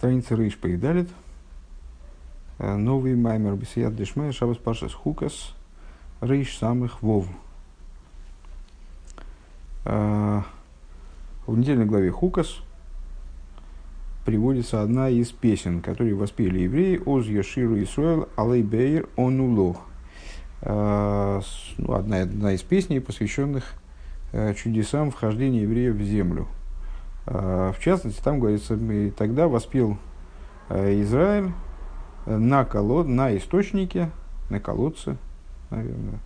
Страница Рейш Поедалит. Новый маймер Бесият Дешмей Шабас Пашас Хукас Рейш самых Вов. В недельной главе Хукас приводится одна из песен, которые воспели евреи Оз Йоширу Исруэл Алей Бейр Онулох. Ну, одна, одна из песней, посвященных чудесам вхождения евреев в землю – в частности, там говорится, и тогда воспел э, Израиль на, колод, на источнике, на колодце, наверное,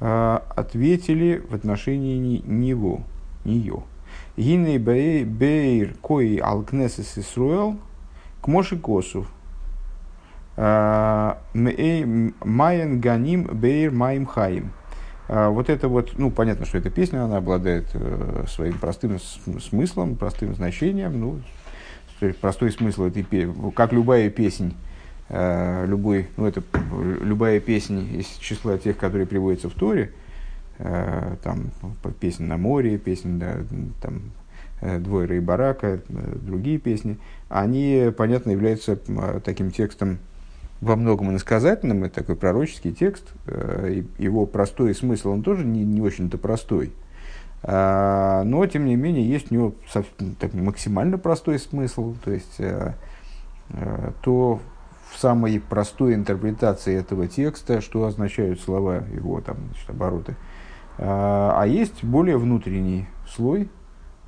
а, ответили в отношении него, нее. Гиней бейр кои алкнесес Исруэл к Моши Косов. Майен ганим бейр маим хаим. А, вот это вот, ну, понятно, что эта песня, она обладает э, своим простым смыслом, простым значением. Ну, простой смысл этой песни, как любая песня, э, любой, ну, это любая песня из числа тех, которые приводятся в Торе, э, там, песня на море, песня, да, там, Двойра и Барака, другие песни, они, понятно, являются таким текстом, во многом иносказательным, это такой пророческий текст, э, его простой смысл, он тоже не, не очень-то простой. А, но, тем не менее, есть у него так, максимально простой смысл, то есть э, э, то в самой простой интерпретации этого текста, что означают слова его там, значит, обороты. А, а есть более внутренний слой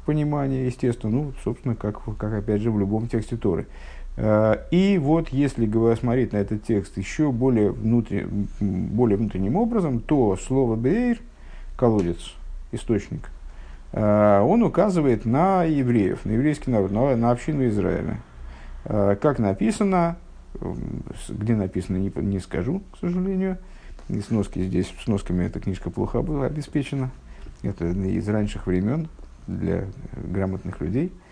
понимания, естественно, ну, собственно, как, как опять же в любом тексте Торы. Э, и вот если смотреть на этот текст еще более, внутри, более внутренним образом, то слово «бейр» – колодец, источник, э, он указывает на евреев, на еврейский народ, на, на общину Израиля. Э, как написано, где написано, не, не скажу, к сожалению. И сноски здесь, с носками эта книжка плохо была обеспечена. Это из ранних времен для грамотных людей –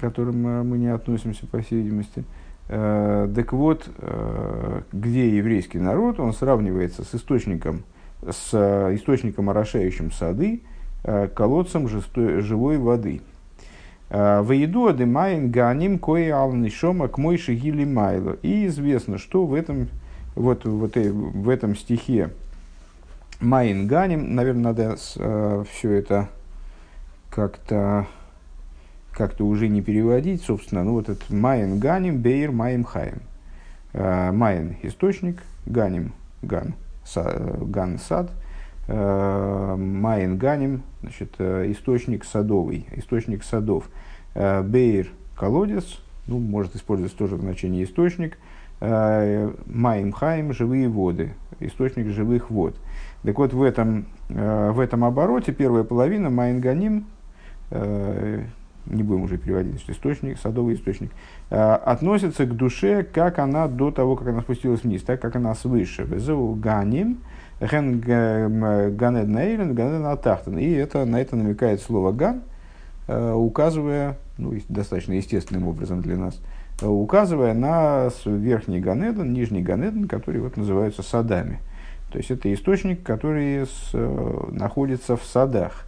которым э, мы не относимся, по всей видимости. Э, так вот, э, где еврейский народ, он сравнивается с источником, с источником, орошающим сады, колодцем живой воды. וידוע דמעין גנים קאי על נשמה כמו שהיא למעלה. И известно, что в этом, вот, вот, в этом стихе מעין גנים, наверное, надо все это как-то как-то уже не переводить, собственно, ну вот этот Майен Ганим, Бейр Майем Хаим. Э, Майен – источник, Ганим – ган, са, ган – сад, э, Майен Ганим – значит, э, источник садовый, источник садов. Бейр – колодец, ну, может использоваться тоже в значении источник. Майм Хаим – живые воды, источник живых вод. Так вот, в этом, в этом обороте первая половина Майен Ганим не будем уже переводить, что источник, садовый источник, э, относится к душе, как она до того, как она спустилась вниз, так как она свыше. Ганим, ген ганед нейрен, ганед атахтен. И это, на это намекает слово ган, э, указывая, ну, достаточно естественным образом для нас, э, указывая на верхний ганеден, нижний ганеден, которые вот называются садами. То есть это источник, который с, находится в садах.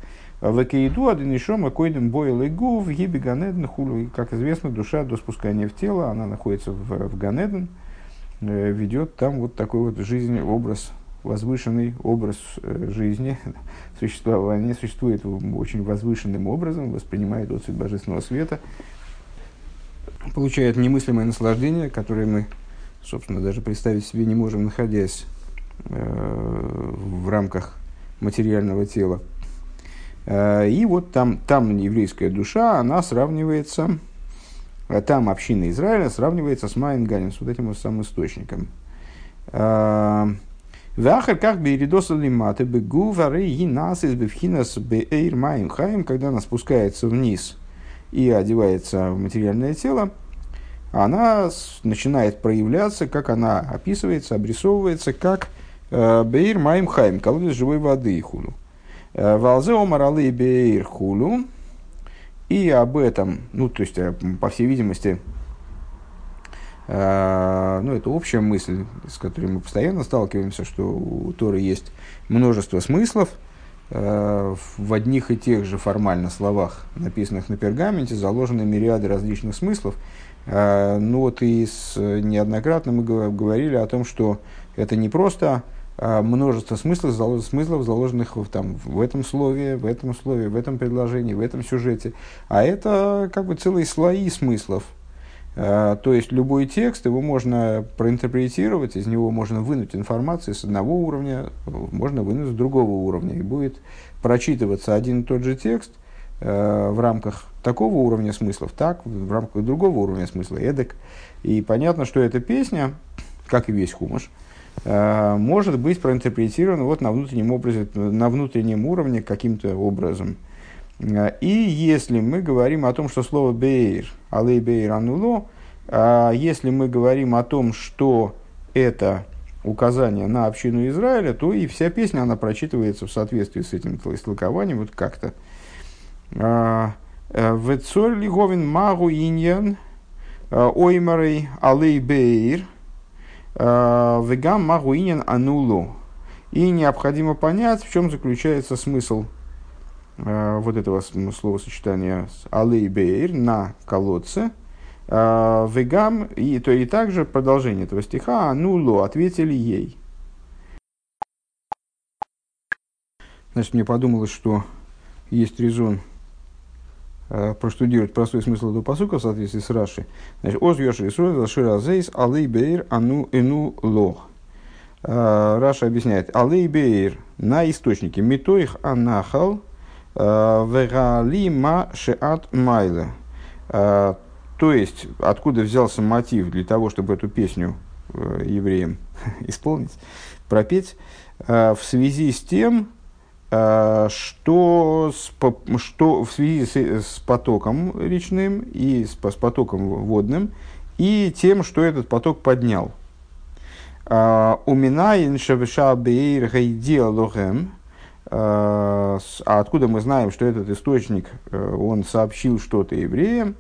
Векейду аденишома койдем бойл и гув гиби ганеден хулу. Как известно, душа до спускания в тело, она находится в, в ганеден, э, ведет там вот такой вот жизнь, образ, возвышенный образ э, жизни, существование существует очень возвышенным образом, воспринимает отцвет божественного света, получает немыслимое наслаждение, которое мы, собственно, даже представить себе не можем, находясь э, в рамках материального тела. Э, и вот там, там еврейская душа, она сравнивается, э, там община Израиля сравнивается с Майнганем, с вот этим вот самым источником. Э, Вахар как бы лиматы бы гувары и нас из бифхинас бейр маим хаим, когда она спускается вниз и одевается в материальное тело, она начинает проявляться, как она описывается, обрисовывается, как бейр маим хаим, колодец живой воды и худу. Э, Валзе омаралы бейр хулу. И об этом, ну, то есть, э, по всей видимости, э, ну, это общая мысль, с которой мы постоянно сталкиваемся, что у Торы есть множество смыслов, в одних и тех же формально словах, написанных на пергаменте, заложены мириады различных смыслов. Ну вот и с, неоднократно мы говорили о том, что это не просто множество смыслов, смыслов заложенных в, там, в этом слове, в этом слове, в этом предложении, в этом сюжете, а это как бы целые слои смыслов. То есть любой текст, его можно проинтерпретировать, из него можно вынуть информацию с одного уровня, можно вынуть с другого уровня, и будет прочитываться один и тот же текст э, в рамках такого уровня смыслов, так, в рамках другого уровня смысла, эдак. И понятно, что эта песня, как и весь хумаш, может быть проинтерпретирована вот на внутреннем, образе, на внутреннем уровне каким-то образом. Э, и если мы говорим о том, что слово «бейр», «алей бейр ануло», э, если мы говорим о том, что это указание на общину Израиля, то и вся песня, она прочитывается в соответствии с этим истолкованием, вот как-то. Э, Вецоль лиговин магу иньян э, оймарей алей бейр э, вегам магу иньян ануло. И необходимо понять, в чем заключается смысл вот этого словосочетания алей бейр на колодце – а, вегам, и, то и также продолжение этого стиха, ануло, ответили ей. Значит, мне подумалось, что есть резон э, проштудировать простой смысл этого посука в соответствии с Раши. Значит, оз йоши исруэл шира зейс алей бейр ану эну лох. Э, Раша объясняет, алей бейр на источнике митоих анахал э, вегали ма шеат майле. То есть, откуда взялся мотив для того, чтобы эту песню э, евреям исполнить, пропеть, э, в связи с тем, э, что, с, что в связи с, с потоком речным и с, с потоком водным, и тем, что этот поток поднял. Уминаин шавиша гайдиалогем, а откуда мы знаем, что этот источник, он сообщил что-то евреям,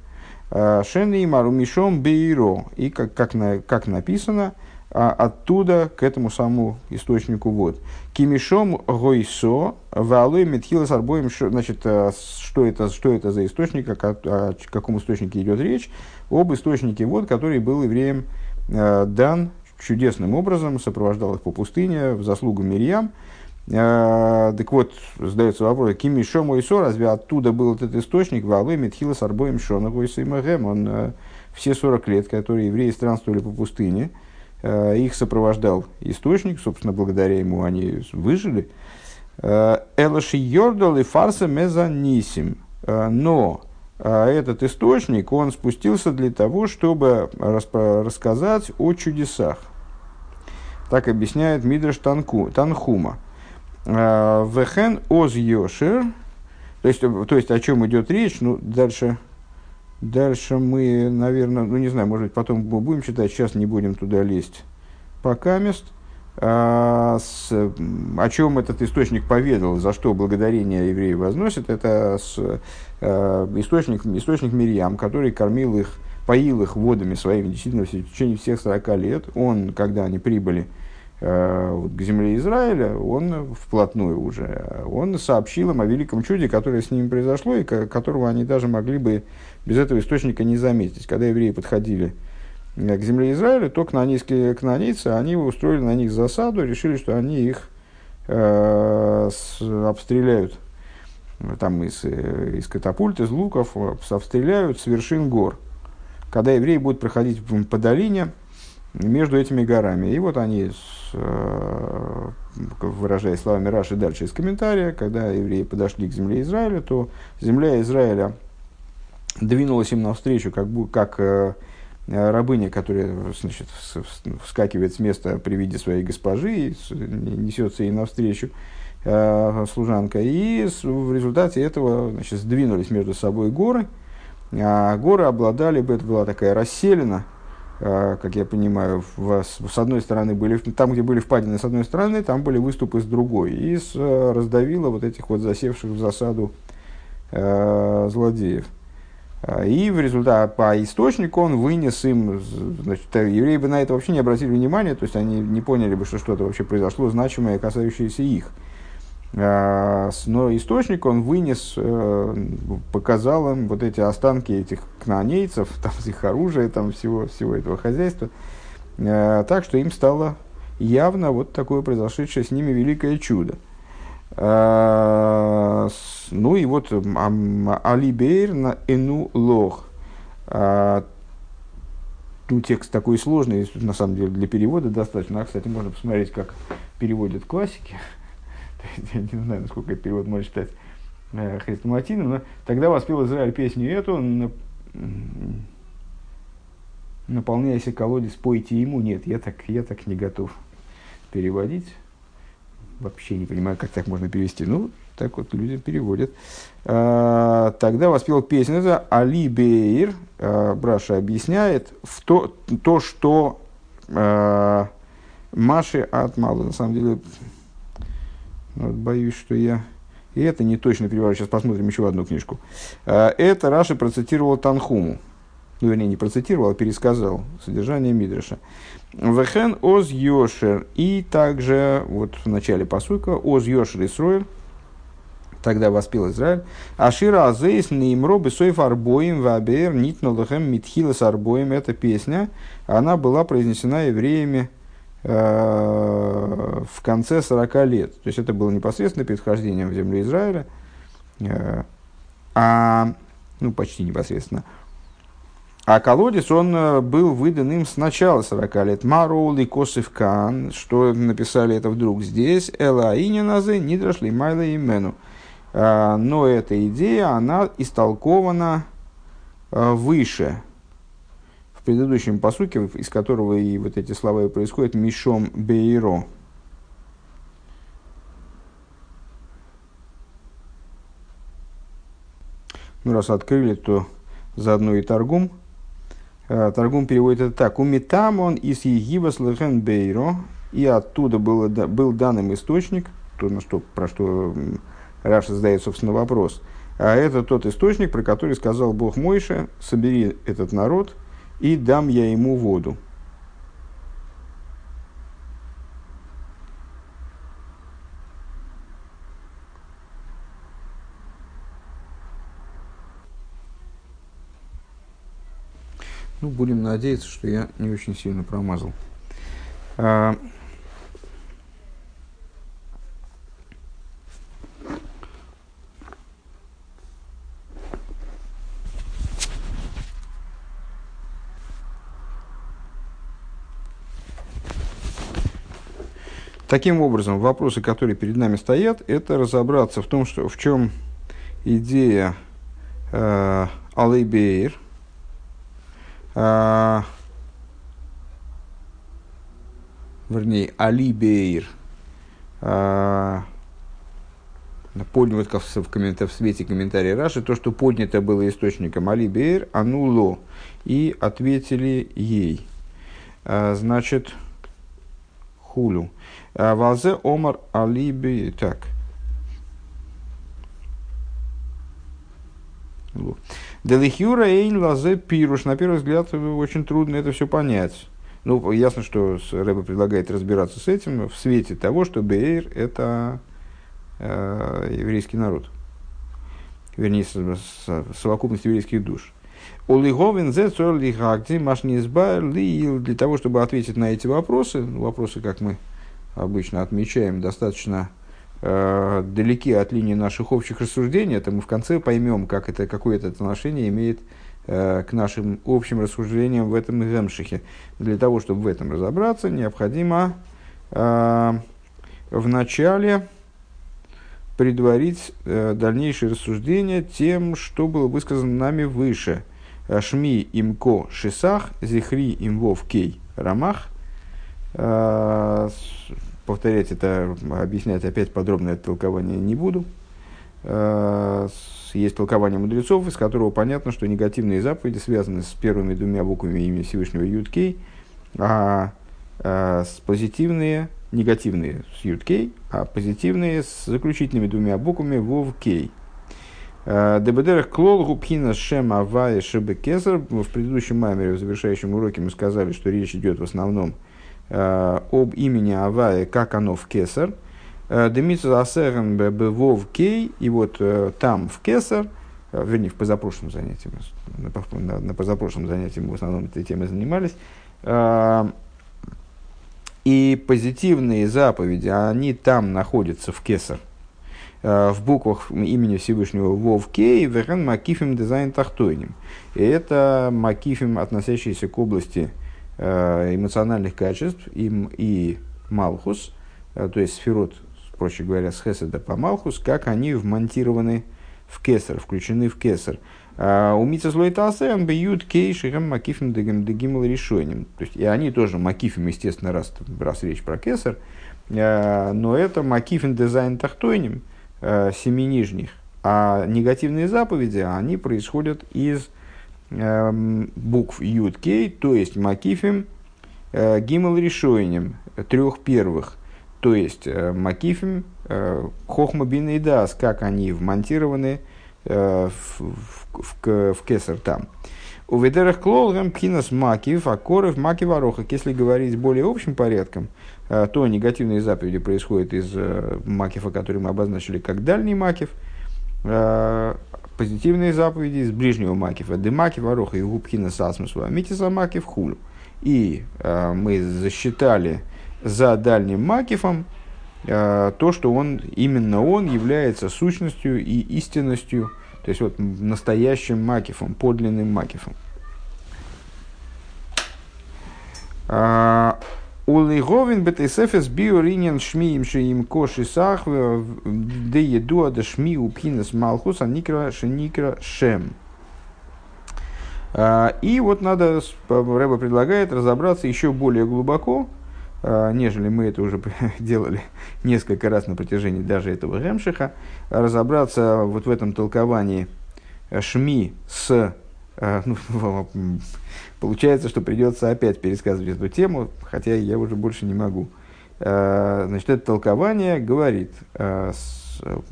Шенли Марумишом Бейро. И как, как, как написано, а, оттуда к этому самому источнику вот. Кимишом Гойсо, Валой Метхила Сарбоем, значит, э, что это, что это за источник, о, о каком источнике идет речь, об источнике вот, который был евреем э, дан чудесным образом, сопровождал их по пустыне в заслугу Мирьям, а, так вот, задается вопрос, Кими Шомо Исо, разве оттуда был этот источник, Валы Метхила с Арбоем Шона Гойсаймагем, он э, все 40 лет, которые евреи странствовали по пустыне, э, их сопровождал источник, собственно, благодаря ему они выжили. Э, Элаши Йордал и Фарса Мезанисим. Но этот источник, он спустился для того, чтобы рассказать о чудесах. Так объясняет Мидраш Танхума. Вехен оз йошер, то есть, то есть о чем идет речь, ну, дальше, дальше мы, наверное, ну, не знаю, может быть, потом будем читать, сейчас не будем туда лезть. Пока мест, а, с, о чем этот источник поведал, за что благодарение евреи возносят, это с, а, источник, источник Мирьям, который кормил их, поил их водами своими действительно в течение всех 40 лет. Он, когда они прибыли, Э, к земле Израиля, он вплотную уже, он сообщил им о великом чуде, которое с ними произошло, и которого они даже могли бы без этого источника не заметить. Когда евреи подходили э, к земле Израиля, то кнанейские кнанейцы, они устроили на них засаду, решили, что они их э, с, обстреляют там из, э, из катапульт, из луков, обстреляют с вершин гор. Когда евреи будут проходить по долине, между этими горами. И вот они, э, выражая словами Раши дальше из комментария, когда евреи подошли к земле Израиля, то земля Израиля двинулась им навстречу, как, как э, рабыня, которая значит, вскакивает с места при виде своей госпожи и несется ей навстречу э, служанка. И в результате этого значит, сдвинулись между собой горы. А горы обладали, это была такая расселена, как я понимаю, в, с одной стороны были, там, где были впадины с одной стороны, там были выступы с другой. И с, э, раздавило вот этих вот засевших в засаду э, злодеев. А, и в результате по источнику он вынес им, значит, евреи бы на это вообще не обратили внимания, то есть они не поняли бы, что что-то вообще произошло значимое, касающееся их. Но источник он вынес, показал им вот эти останки этих кнанейцев, там, их оружия, там, всего, всего этого хозяйства. Так что им стало явно вот такое произошедшее с ними великое чудо. Ну и вот Алибейр на Эну Лох ну, текст такой сложный, на самом деле, для перевода достаточно. А, кстати, можно посмотреть, как переводят классики. Я не знаю, насколько этот перевод может читать э, хрестоматийным, но тогда воспел Израиль песню эту, наполняйся колодец, пойте ему. Нет, я так, я так не готов переводить. Вообще не понимаю, как так можно перевести. Ну, так вот люди переводят. А, тогда воспел песню, это Али Бейр, а, Браша объясняет, в то, то что а, Маши от Мала, на самом деле, ну, вот боюсь, что я... И это не точно перевожу. Сейчас посмотрим еще одну книжку. Это Раши процитировал Танхуму. Ну, вернее, не процитировал, а пересказал содержание Мидраша. Вехен оз йошер. И также, вот в начале посылка, оз йошер Исроэль, тогда воспел Израиль. Ашира Азейс Неймро Бесоев Арбоим Вабер Нитнулахем Митхилас Арбоим. Эта песня, она была произнесена евреями э, в конце 40 лет. То есть это было непосредственно перед вхождением в землю Израиля, э, а, ну почти непосредственно. А колодец, он э, был выдан им с начала 40 лет. Мароул и Косев Кан, что написали это вдруг здесь, Эла Ининазы, Нидрашли Майла и Мену. А, но эта идея, она истолкована а, выше, в предыдущем посуке, из которого и вот эти слова и происходят, Мишом Бейро. Ну, раз открыли, то заодно и торгум. А, торгум переводит это так. Умитам он из Егива Слехен Бейро. И оттуда был, был данным источник, то, на что, про что Раша задает, собственно, вопрос. А это тот источник, про который сказал Бог Мойше, собери этот народ и дам я ему воду. Ну, будем надеяться, что я не очень сильно промазал. А, Таким образом, вопросы, которые перед нами стоят, это разобраться в том, что, в чем идея э, Алейбейр, э, вернее, Алибейр, э, поднят в, комментар, в свете комментария Раши, то, что поднято было источником Алибейр, ануло, и ответили ей. Э, значит, хулю. А, Валзе Омар Алиби. Так. Делихюра Эйн Лазе Пируш. На первый взгляд, очень трудно это все понять. Ну, ясно, что Рэба предлагает разбираться с этим в свете того, что Бейр – это э, еврейский народ. Вернее, совокупность еврейских душ. Олиговин зе цорли хакти машнизбар для того, чтобы ответить на эти вопросы, ну, вопросы, как мы обычно отмечаем, достаточно э, далеки от линии наших общих рассуждений, это мы в конце поймем, как это, какое это отношение имеет э, к нашим общим рассуждениям в этом Гемшихе. Для того, чтобы в этом разобраться, необходимо э, в начале предварить э, дальнейшее рассуждение тем, что было высказано нами выше. Шми имко шисах, зихри имвов кей рамах, Э, повторять это, объяснять опять подробно это толкование не буду. Э, есть толкование мудрецов, из которого понятно, что негативные заповеди связаны с первыми двумя буквами имени Всевышнего Юткей, а, а с позитивные, негативные с Юткей, а позитивные с заключительными двумя буквами Вовкей. Дебедерах клол губхина шем авая шебекезер. В предыдущем маймере, в завершающем уроке, мы сказали, что речь идет в основном о об имени Авая, как оно в Кесар. Демитсу асерен бевов кей, и вот там, в Кесар, вернее, в позапрошлом занятии, на, на позапрошлом занятии мы в основном этой темой занимались, и позитивные заповеди, они там находятся в Кесар, в буквах имени Всевышнего Вов Кей, Верен Макифим Дизайн Тахтойним. И это Макифим, относящийся к области эмоциональных качеств и, и Малхус, то есть сферот проще говоря, с Хеседа по Малхус, как они вмонтированы в кесар, включены в кесар. А у Митца Злойтасен бьют кейширем макифим дегимл решением. То есть, и они тоже макифим, естественно, раз, раз речь про кесар, а, но это макифим дизайн тахтойним, семи нижних. А негативные заповеди, они происходят из букв Юд Кей, то есть макифим гимл решением трех первых. То есть э, Макифим, э, Хохма и Дас, как они вмонтированы э, в, в, в, в кесар там. У ведерах клолгам пхинас макив, а коров макив арохак. Если говорить более общим порядком, то негативные заповеди происходят из макифа, который мы обозначили как дальний макив, позитивные заповеди из ближнего макифа. Демакив ароха и губхина сасмусва, митиса макив хулю. И мы засчитали за дальним Макифом э, то, что он, именно он является сущностью и истинностью, то есть вот настоящим Макифом, подлинным Макифом. Улиговин бетесефес биоринен шмиим шиим коши сах де едуа да шми упхинес малхус а никра шеникра шем. А, и вот надо, Рэба предлагает разобраться еще более глубоко а, нежели мы это уже делали несколько раз на протяжении даже этого Ремшиха, разобраться вот в этом толковании Шми с... Э, ну, получается, что придется опять пересказывать эту тему, хотя я уже больше не могу. Э, значит, это толкование говорит,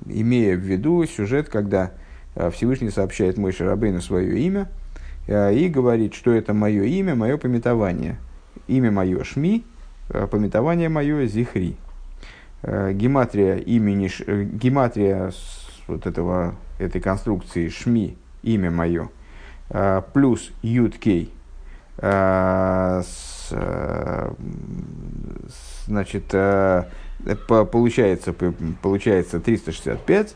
имея в виду сюжет, когда Всевышний сообщает мой Шарабейну свое имя и говорит, что это мое имя, мое пометование. Имя мое Шми, пометование мое зихри. Гематрия имени, э, гематрия вот этого, этой конструкции шми, имя мое, плюс юткей, значит, получается, получается 365,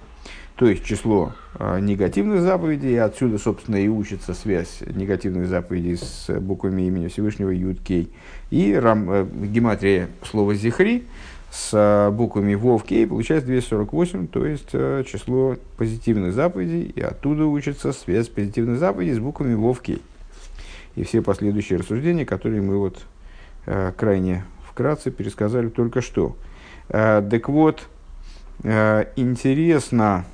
то есть число негативных заповедей, и отсюда, собственно, и учится связь негативных заповедей с буквами имени Всевышнего Юткей. И рам, э, гематрия слова «зихри» с э, буквами Вов Кей получается 248, то есть э, число позитивных заповедей, и оттуда учится связь позитивных заповедей с буквами Вов. И все последующие рассуждения, которые мы вот крайне вкратце пересказали только что. Так вот, интересно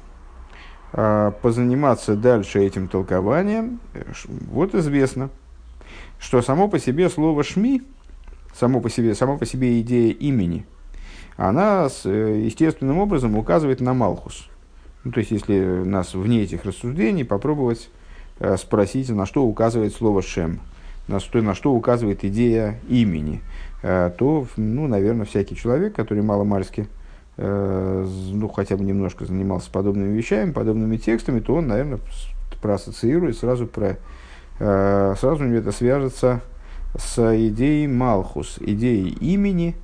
позаниматься дальше этим толкованием. Вот известно, что само по себе слово «шми» само по себе, сама по себе идея имени, она с, э, естественным образом указывает на Малхус. Ну, то есть, если нас вне этих рассуждений попробовать э, спросить, на что указывает слово «шем», на что, на что указывает идея имени, э, то, ну, наверное, всякий человек, который маломальски, э, ну, хотя бы немножко занимался подобными вещами, подобными текстами, то он, наверное, проассоциирует, сразу, про, э, сразу у него это свяжется с идеей Малхус, идеей имени,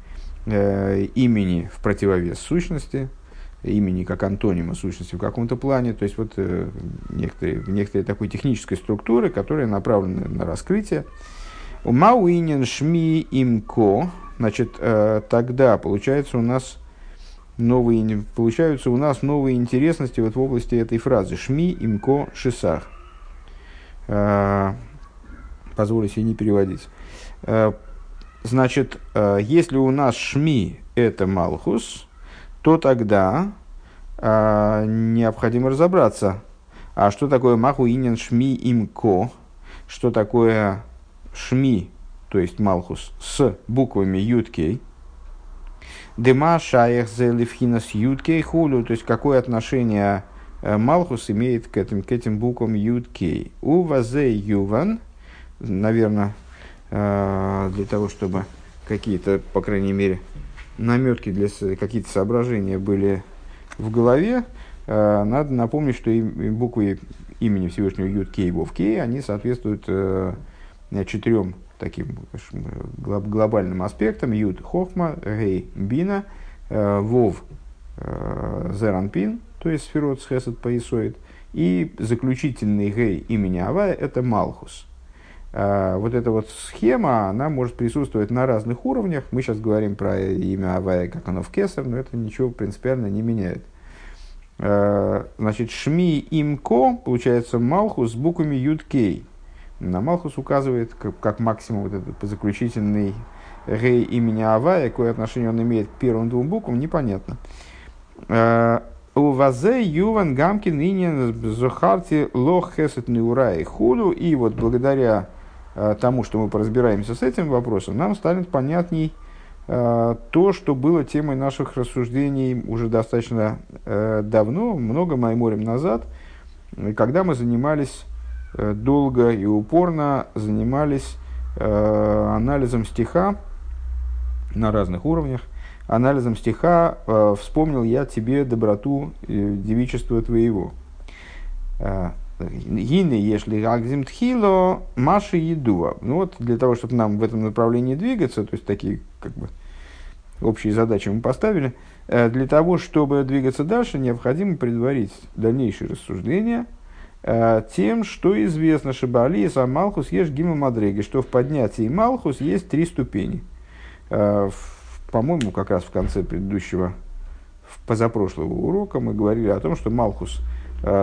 э, имени в противовес сущности, имени как антонима сущности в каком-то плане, то есть вот э, некоторые, некоторые такой технической структуры, которые направлены на раскрытие. Мауинен шми имко, значит, э, тогда получается у нас новые, получаются у нас новые интересности вот в области этой фразы шми имко шисах. Э, позволю себе не переводить. Э, значит, э, если у нас шми это Малхус, то тогда э, необходимо разобраться, а что такое Маху Инин Шми Имко, что такое Шми, то есть Малхус, с буквами Юткей, Дема Шаях Зелевхинас Юткей Хулю, то есть какое отношение Малхус имеет к этим, к этим буквам Юткей. У Вазе Юван, наверное, Э, для того, чтобы какие-то, по крайней мере, наметки для какие-то соображения были в голове, э, надо напомнить, что буквы имени Всевышнего Юд Кей Вов Кей, они соответствуют э, четырем таким глобальным аспектам. Юд Хохма, Гей Бина, э, Вов Зеранпин, то есть Сферот Схесет Поисоид, и заключительный Гей имени Авая – это Малхус – вот эта вот схема, она может присутствовать на разных уровнях. Мы сейчас говорим про имя Авая, как оно в Кесар, но это ничего принципиально не меняет. А, значит, Шми Имко, получается, Малхус с буквами Юд-Кей. На Малхус указывает как, как максимум вот этот заключительный Рей имени Авая, какое отношение он имеет к первым двум буквам, непонятно. А, у вазе юван гамкин инин зохарти лох хесет неурай худу. И вот благодаря тому, что мы поразбираемся с этим вопросом, нам станет понятней э, то, что было темой наших рассуждений уже достаточно э, давно, много майморем назад, когда мы занимались долго и упорно занимались анализом стиха на разных уровнях, анализом стиха «Вспомнил я тебе доброту девичества твоего». Гины, если агзим тхило, маши едува. Ну вот, для того, чтобы нам в этом направлении двигаться, то есть такие как бы общие задачи мы поставили, э, для того, чтобы двигаться дальше, необходимо предварить дальнейшие рассуждения э, тем, что известно Шибали и Малхус ешь Гима Мадреги, что в поднятии Малхус есть три ступени. Э, по-моему, как раз в конце предыдущего, позапрошлого урока мы говорили о том, что Малхус –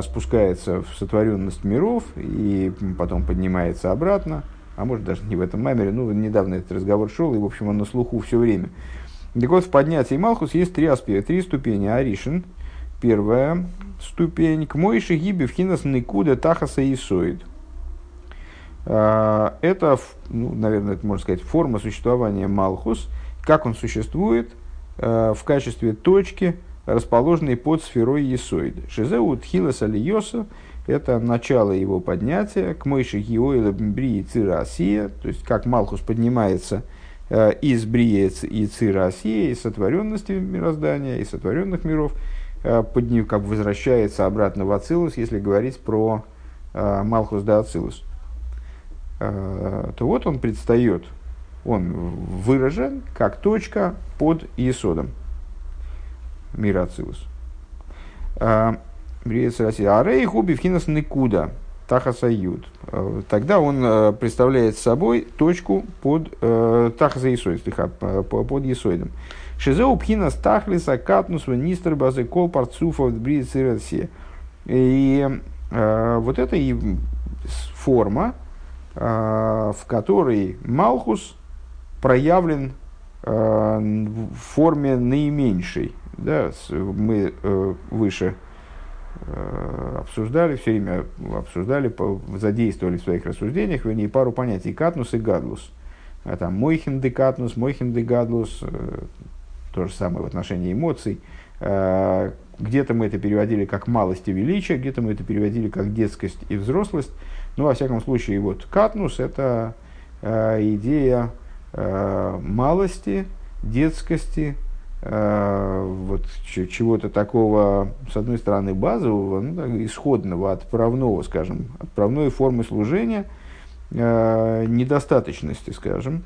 спускается в сотворенность миров и потом поднимается обратно, а может даже не в этом маймере, ну, недавно этот разговор шел, и, в общем, он на слуху все время. Так вот, в поднятии Малхус есть три аспекта, три ступени. Аришин, первая ступень, к Мойши Гиби Вхинас Никуда Тахаса и Соид. Э, это, ну, наверное, это можно сказать, форма существования Малхус, как он существует э, в качестве точки – расположенный под сферой Есоид. Шизеу Тхилас Алиоса – это начало его поднятия, к Мойши Гиоила Брии Цира Асия, то есть как Малхус поднимается э, из Брии и Цира Асия, из сотворенности мироздания, из сотворенных миров, э, подним, как возвращается обратно в Ацилус, если говорить про э, Малхус да Ацилус. Э, то вот он предстает, он выражен как точка под Есодом мира Ацилус. А, Арей хуби вхинас никуда. Тахасаюд. А, тогда он а, представляет собой точку под Тахаса Исоид, под Исоидом. Шизеу пхинас тахлиса катнус венистр базы кол парцуфа бриицы И вот это и форма, в которой Малхус проявлен в форме наименьшей да, мы э, выше э, обсуждали, все время обсуждали, задействовали в своих рассуждениях, вернее, пару понятий катнус и гадлус. А там мойхин де катнус, мойхин де гадлус, э, то же самое в отношении эмоций. Где-то мы это переводили как малость и величие, где-то мы это переводили как детскость и взрослость. Ну, во всяком случае, вот катнус – это идея малости, детскости, вот чего-то такого, с одной стороны, базового, ну, так, исходного, отправного, скажем, отправной формы служения, э, недостаточности, скажем,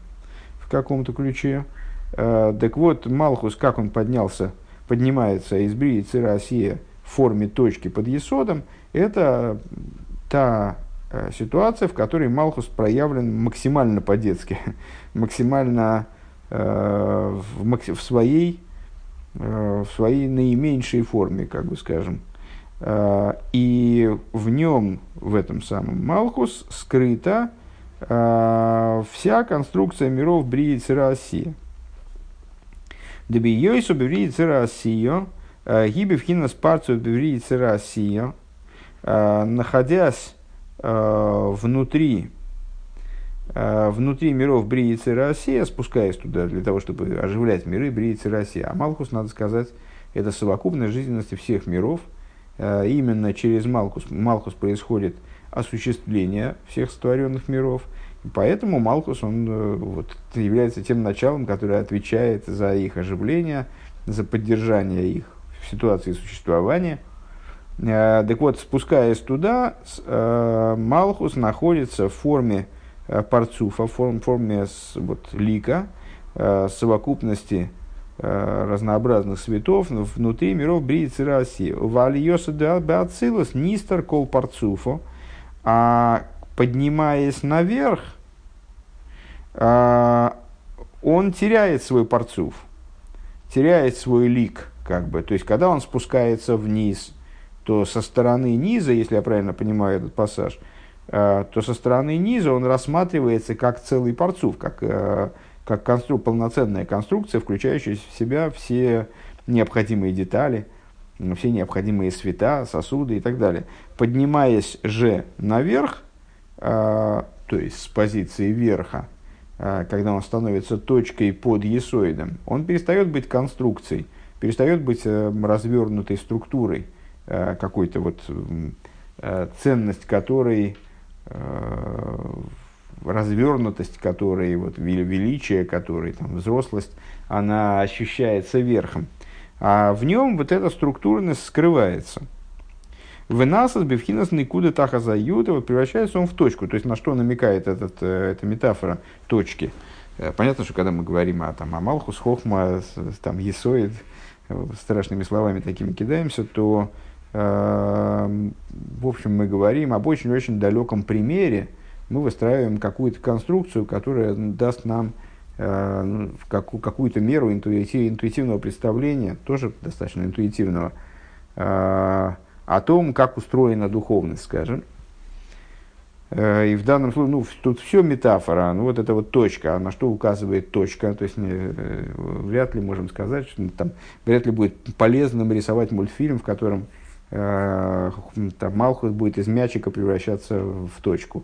в каком-то ключе. Э, так вот, Малхус, как он поднялся, поднимается из Брии Россия в форме точки под Есодом, это та э, ситуация, в которой Малхус проявлен максимально по-детски, максимально э, в, в своей Э, в своей наименьшей форме, как бы скажем. Э, и в нем, в этом самом Малхус, скрыта э, вся конструкция миров Брии Цирасия. Дебиойсу Беврии Цирасия, Гибевхина Спарцию Беврии Цирасия, находясь внутри Э, внутри миров Бриицы Россия, спускаясь туда для того, чтобы оживлять миры Бриицы Россия. А Малхус, надо сказать, это совокупность жизненности всех миров. Э, именно через Малхус, Малхус происходит осуществление всех сотворенных миров. Поэтому Малхус, он э, вот, является тем началом, которое отвечает за их оживление, за поддержание их в ситуации существования. Э, так вот, спускаясь туда, э, Малхус находится в форме парцуфа, в форме вот, лика, совокупности разнообразных светов внутри миров Бриицы России. Валиоса Беацилус Нистер Кол Парцуфо, а поднимаясь наверх, он теряет свой парцув, теряет свой лик, как бы. То есть, когда он спускается вниз, то со стороны низа, если я правильно понимаю этот пассаж, то со стороны низа он рассматривается как целый парцув, как, а, как констру, полноценная конструкция, включающая в себя все необходимые детали, все необходимые света, сосуды и так далее. Поднимаясь же наверх, а, то есть с позиции верха, когда он становится точкой под есоидом, он перестает быть конструкцией, перестает быть э, развернутой структурой, э, какой-то вот э, ценность которой, развернутость которой, вот, величие которой, там, взрослость, она ощущается верхом. А в нем вот эта структурность скрывается – Венасас бифхинас никуда таха вот превращается он в точку. То есть на что намекает этот, э, эта метафора точки. Э, понятно, что когда мы говорим о, там, о Малхус, Хохма, там, Есоид, э, страшными словами такими кидаемся, то э, в общем мы говорим об очень-очень далеком примере. Мы выстраиваем какую-то конструкцию, которая даст нам э, ну, какую- какую-то меру интуитив, интуитивного представления, тоже достаточно интуитивного, э, о том, как устроена духовность, скажем. Э, и в данном случае, ну, тут все метафора, ну, вот это вот точка, на что указывает точка, то есть не, вряд ли можем сказать, что там, вряд ли будет полезным рисовать мультфильм, в котором там, Малхус будет из мячика превращаться в точку.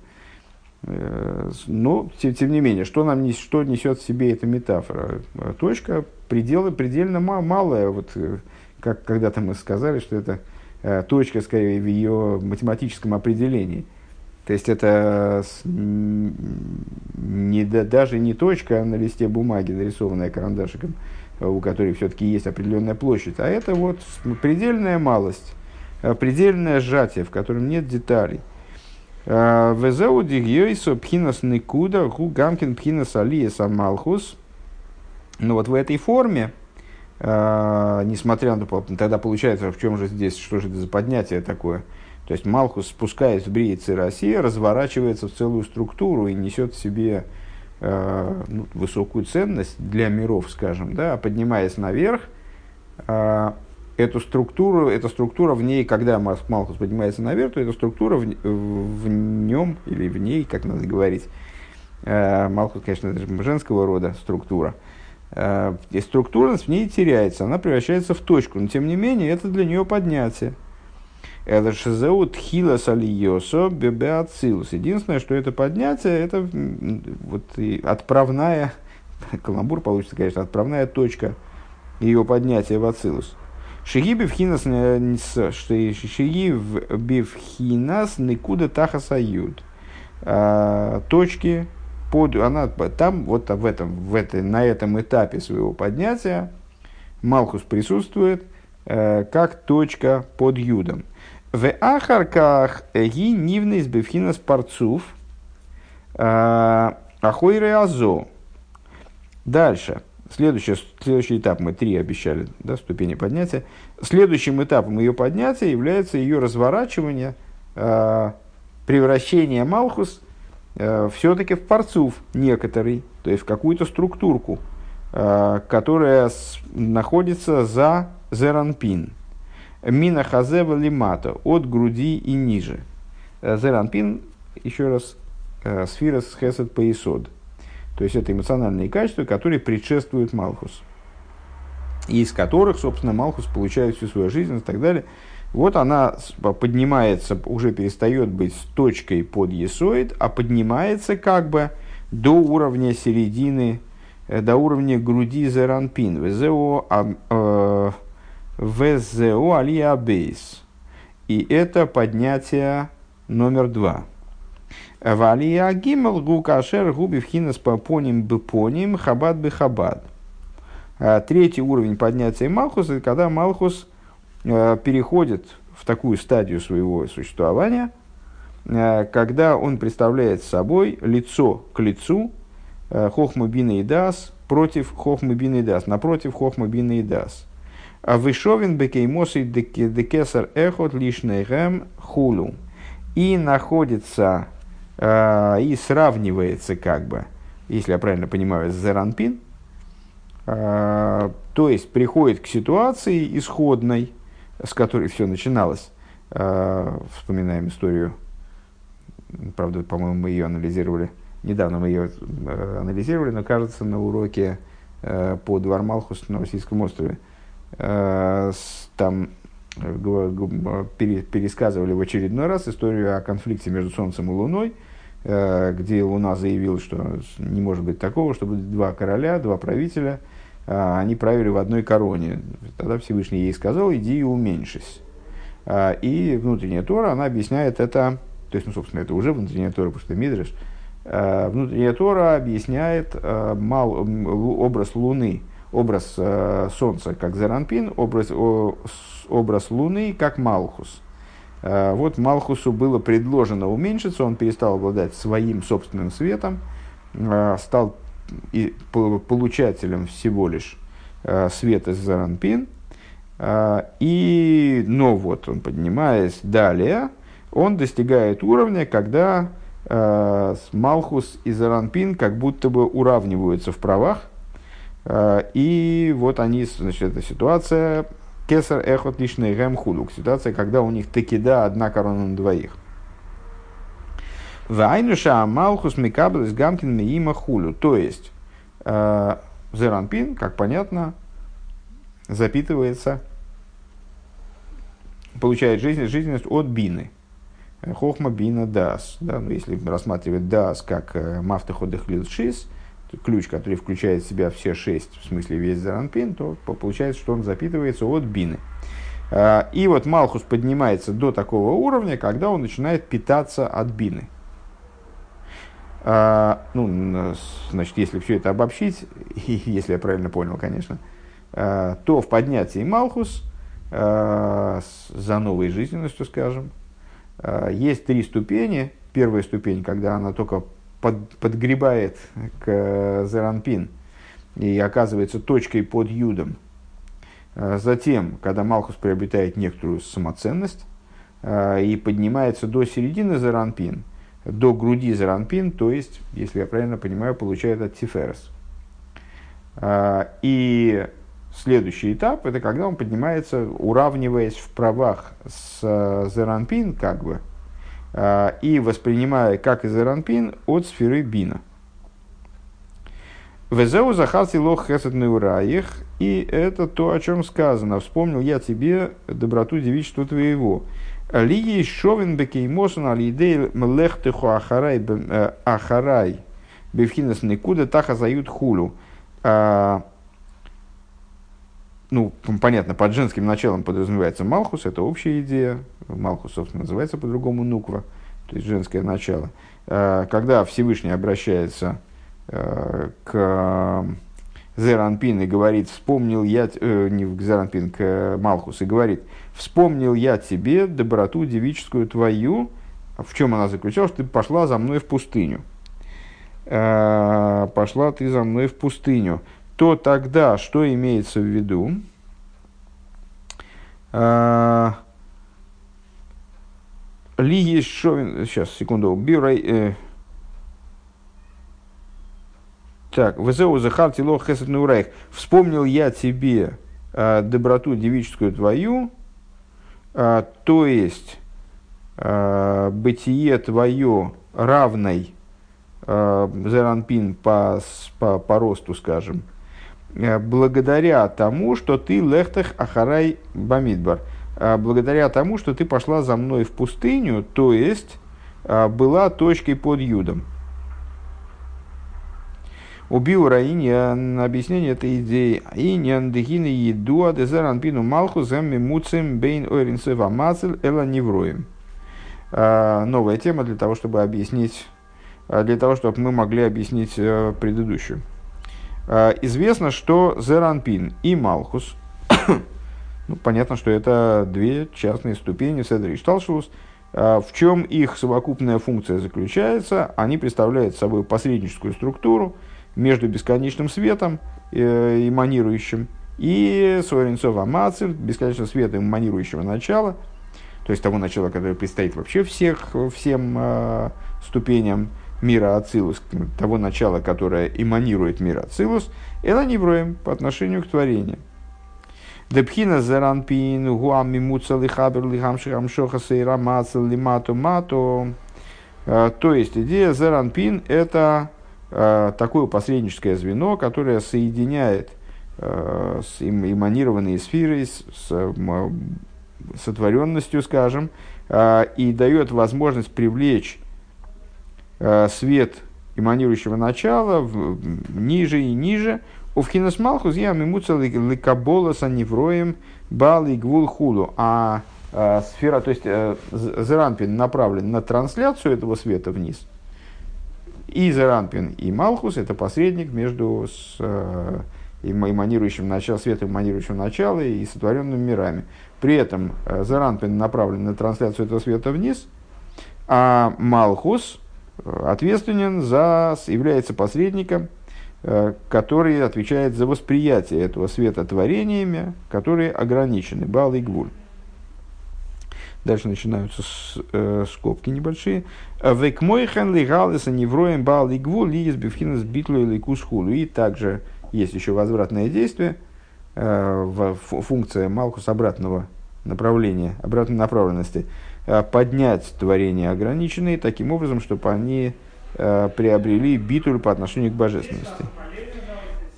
Э, но, тем, тем не менее, что, нам, что несет в себе эта метафора? Точка пределы, предельно малая, вот, как когда-то мы сказали, что это Э, точка, скорее, в ее математическом определении. То есть это не, даже не точка на листе бумаги, нарисованная карандашиком, э, у которой все-таки есть определенная площадь, а это вот предельная малость, э, предельное сжатие, в котором нет деталей. Везеу дигьёйсо пхинас никуда гу гамкин пхинас алия самалхус. Ну вот в этой форме, а, несмотря на то, тогда получается, в чем же здесь, что же это за поднятие такое? То есть Малхус, спускаясь в Бриице России, разворачивается в целую структуру и несет в себе э, ну, высокую ценность для миров, скажем, да, поднимаясь наверх, э, эту структуру, эта структура в ней, когда Малхус поднимается наверх, то эта структура в, в нем или в ней, как надо говорить, э, Малхус, конечно, это же женского рода структура, э, и структурность в ней теряется, она превращается в точку, но тем не менее это для нее поднятие. Это шизеут хилас алиосо бебеацилус. Единственное, что это поднятие, это вот отправная, каламбур получится, конечно, отправная точка ее поднятия в ацилус. Шиги бифхинас, шиги бифхинас никуда тахасают. Э, точки, под, она там, вот в этом, в этой, на этом этапе своего поднятия Малхус присутствует э, как точка под юдом. В ахарках ги нивный из бифхина спорцов э, ахойры азо. Дальше. Следующий, следующий этап, мы три обещали, да, ступени поднятия. Следующим этапом ее поднятия является ее разворачивание, э, превращение Малхус Э, все-таки в парцув некоторый, то есть в какую-то структурку, э, которая находится за зеранпин. Мина хазева лимата, от груди и ниже. Э, зеранпин, еще раз, сфера с хесед поисод. То есть это эмоциональные качества, которые предшествуют Малхус. И из которых, собственно, Малхус получает всю свою жизнь и так далее. Вот она поднимается, уже перестает быть точкой под есоид, а поднимается как бы до уровня середины, э, до уровня груди зеранпин. ВЗО а, э, алия бейс. И это поднятие номер два. Валия гимел гу кашер губи вхинас поним бепоним хабад бы хабад. Третий уровень поднятия Малхуса, это когда Малхус переходит в такую стадию своего существования, когда он представляет собой лицо к лицу Хохма Бина и Дас против Хохма Бина и Дас, напротив Хохма Бина и Дас. А вышовен бекеймосы декесар эхот лишнейгем хулу. И находится, э, и сравнивается как бы, если я правильно понимаю, с Зеранпин, э, то есть приходит к ситуации исходной, с которой все начиналось. Э, вспоминаем историю, правда, по-моему, мы ее анализировали, недавно мы ее э, анализировали, но кажется, на уроке э, по Двармалхус на Российском острове. Там пересказывали в очередной раз историю о конфликте между Солнцем и Луной, э, где Луна заявила, что не может быть такого, чтобы два короля, два правителя, они правили в одной короне. Тогда Всевышний ей сказал, иди и уменьшись. И внутренняя Тора, она объясняет это, то есть, ну, собственно, это уже внутренняя Тора, потому что Мидриш, внутренняя Тора объясняет образ Луны – образ э, Солнца как Зеранпин, образ, о, образ Луны как Малхус. Э, вот Малхусу было предложено уменьшиться, он перестал обладать своим собственным светом, э, стал и, по, получателем всего лишь э, света Зеранпин. Э, и, но вот он, поднимаясь далее, он достигает уровня, когда э, Малхус и Заранпин как будто бы уравниваются в правах, и вот они, значит, эта ситуация, кесар эхот лишний гэм худук, ситуация, когда у них таки да одна корона на двоих. Вайнуша Малхус Микаблес Гамкин Миима Хулю. То есть, э, Зеранпин, как понятно, запитывается, получает жизнь, жизненность от бины. Хохма бина дас. Да, ну, если рассматривать дас как э, мафтеходых шис, ключ, который включает в себя все шесть, в смысле весь заранпин, то получается, что он запитывается от бины. А, и вот Малхус поднимается до такого уровня, когда он начинает питаться от бины. А, ну, значит, если все это обобщить, если я правильно понял, конечно, а, то в поднятии Малхус за новой жизненностью, скажем, есть три ступени. Первая ступень, когда она только под, подгребает к э, Зеранпин и оказывается точкой под Юдом. Э, затем, когда Малхус приобретает некоторую самоценность э, и поднимается до середины Зеранпин, до груди Зеранпин, то есть, если я правильно понимаю, получает от Тиферес. И следующий этап, это когда он поднимается, уравниваясь в правах с Зеранпин, как бы, и воспринимая как из Иранпин от сферы Бина. Везеу захарти лох хесед неураих, и это то, о чем сказано. Вспомнил я тебе доброту девичества твоего. Ли шовен бекеймосан алидей млехтеху ахарай э, ахарай бевхинас никуда таха зают хулю. А, ну, понятно, под женским началом подразумевается Малхус, это общая идея. Малхус, собственно, называется по-другому Нуква, то есть женское начало. А, когда Всевышний обращается а, к Зеранпин и говорит, вспомнил я, э, не к Зеранпин, к Малхус, и говорит, вспомнил я тебе доброту девическую твою, в чем она заключалась, ты пошла за мной в пустыню. А, пошла ты за мной в пустыню то тогда что имеется в виду? А, ли шовин... Сейчас, секунду. Бирай... Э, так, ВЗО Захар Тило Хесед Нурайх. Вспомнил я тебе э, доброту девическую твою, э, то есть бытие твое равной Зеранпин по, по, по росту, скажем, благодаря тому, что ты лехтах ахарай бамидбар, э, благодаря тому, что ты пошла за мной в пустыню, то есть э, была точкой под юдом. Убил Раиньян объяснение этой идеи. Иньян дехина еду адезаранпину малху зэмми муцем бейн ойринсева мацель эла невроем. Новая тема для того, чтобы объяснить для того, чтобы мы могли объяснить предыдущую. Известно, что Зеранпин и Малхус, ну, понятно, что это две частные ступени Седри Шталшус, в чем их совокупная функция заключается? Они представляют собой посредническую структуру между бесконечным светом, эманирующим, и Соренцов Амацель, бесконечным светом эманирующего начала, то есть того начала, которое предстоит вообще всех, всем э, ступеням мира Ацилус, того начала, которое эманирует мир Ацилус, это невроем по отношению к творению. Депхина заранпин гуами муца лихабер лихам шихам шоха сейра лимату мату. Э, то есть идея заранпин это э, такое посредническое звено, которое соединяет э, с эманированные сферы, с сотворенностью, скажем, и дает возможность привлечь свет эманирующего начала ниже и ниже. У вхинас малхус я мимуца ликаболаса невроем бал и гвул хулу. А сфера, то есть э, Зеранпин направлен на трансляцию этого света вниз. И Зеранпин и Малхус это посредник между с, э, эманирующим началом, светом эманирующего начала и сотворенными мирами. При этом э, Зеранпин направлен на трансляцию этого света вниз, а Малхус ответственен за, является посредником, э, который отвечает за восприятие этого света творениями, которые ограничены. Бал и гвуль. Дальше начинаются с, э, скобки небольшие. Век мой хан лигалиса невроем бал и гвуль ли из бифхинас битлу или кушхулу. И также есть еще возвратное действие, э, функция Малкус обратного направления, обратной направленности – поднять творения ограниченные таким образом, чтобы они э, приобрели битуль по отношению к божественности.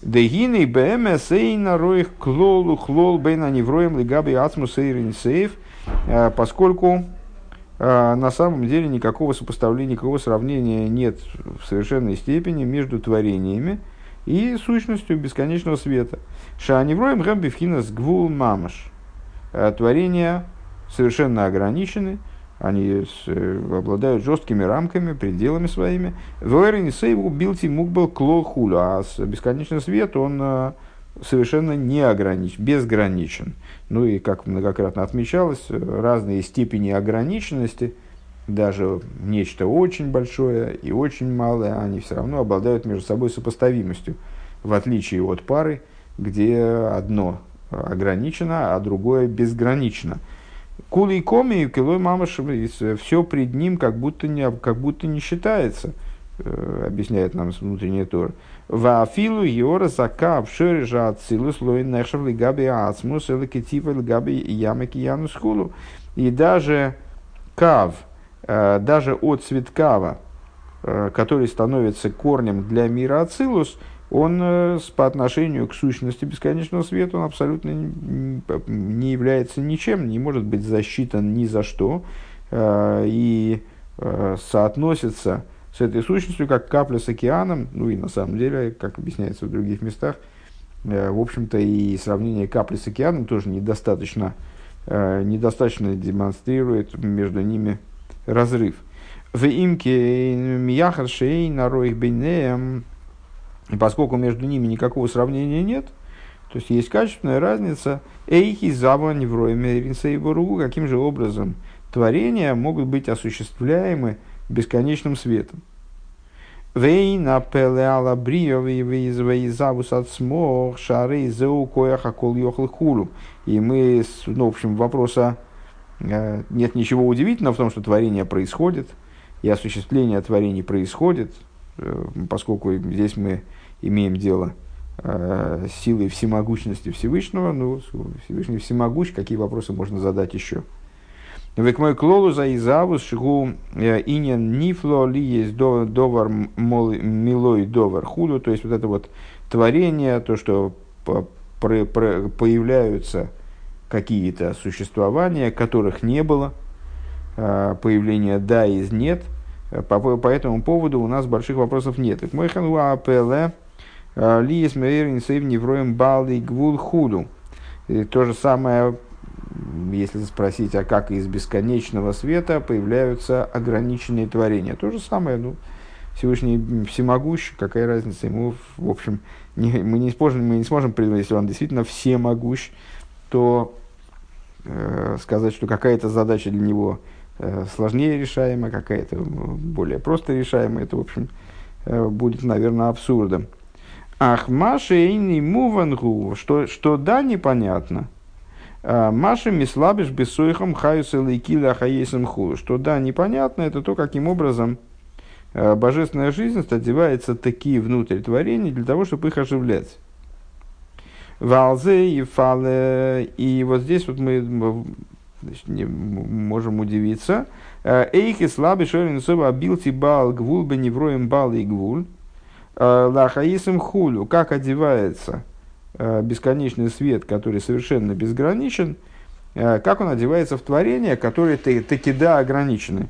Дегины БМС на роих клолу хлол бейна невроем лигаби ацму сейф, э, поскольку на самом деле никакого сопоставления, никакого сравнения нет в совершенной степени между творениями и сущностью бесконечного света. Шаневроем гамбифхинас гвул мамаш. Творения совершенно ограничены, они э, обладают жесткими рамками, пределами своими. Вэрин сейву билти мук был клол хулю, а бесконечный свет он э, совершенно не ограничен, безграничен. Ну и, как многократно отмечалось, разные степени ограниченности, даже нечто очень большое и очень малое, они все равно обладают между собой сопоставимостью, в отличие от пары, где одно ограничено, а другое безгранично – Кулей коми, килой мамаш, все пред ним как будто не, как будто не считается, э, объясняет нам внутренний Тор. Вафилу йора закав шережа ацилус лой нешев лигаби ацмус или кетива лигаби ямаки янус хулу. И даже кав, э, даже от цветкава, э, который становится корнем для мира ацилус, он э, по отношению к сущности бесконечного света, он абсолютно не является ничем, не может быть засчитан ни за что, э, и э, соотносится с этой сущностью как капля с океаном, ну и на самом деле, как объясняется в других местах, в общем-то и сравнение капли с океаном тоже недостаточно, недостаточно демонстрирует между ними разрыв. В имке мияхаршей на роих и поскольку между ними никакого сравнения нет, то есть есть качественная разница, эйхи зава невроями ринсейборугу, каким же образом творения могут быть осуществляемы бесконечным светом. Вейна пелеала бриови вейзавус от смог шары зеу кояха кол хулу. И мы, ну, в общем, вопроса э, нет ничего удивительного в том, что творение происходит, и осуществление творений происходит, поскольку здесь мы имеем дело э, с силой всемогущности Всевышнего, ну, Всевышний всемогущ, какие вопросы можно задать еще? Век мой клолу за изавус шигу э, инен нифло ли есть довар милой довар худу, то есть вот это вот творение, то, что появляются какие-то существования, которых не было, э, появление да из нет, э, по, по этому поводу у нас больших вопросов нет. Мой хануа апеле Лиес Мейрин Сейв Невроем Гвул Худу. То же самое, если спросить, а как из бесконечного света появляются ограниченные творения. То же самое, ну, Всевышний всемогущ, какая разница ему, в общем, не, мы, не сможем, мы не сможем, если он действительно всемогущ, то э, сказать, что какая-то задача для него э, сложнее решаемая, какая-то более просто решаемая, это, в общем, э, будет, наверное, абсурдом. Ах, Маша и мувангу, что, что да, непонятно. А, Маша мислабиш бессойхам хаюса лейкиля хаесам ху. Что да, непонятно, это то, каким образом а, божественная жизнь одевается такие внутрь творений для того, чтобы их оживлять. Валзе и фале. И вот здесь вот мы значит, не, можем удивиться. А, Эйхи слабый шорин соба билти бал гвул беневроем бал и гвуль. Э, Лахаисим хулю, как одевается э, бесконечный свет, который совершенно безграничен, э, как он одевается в творение, которые таки да ограничены.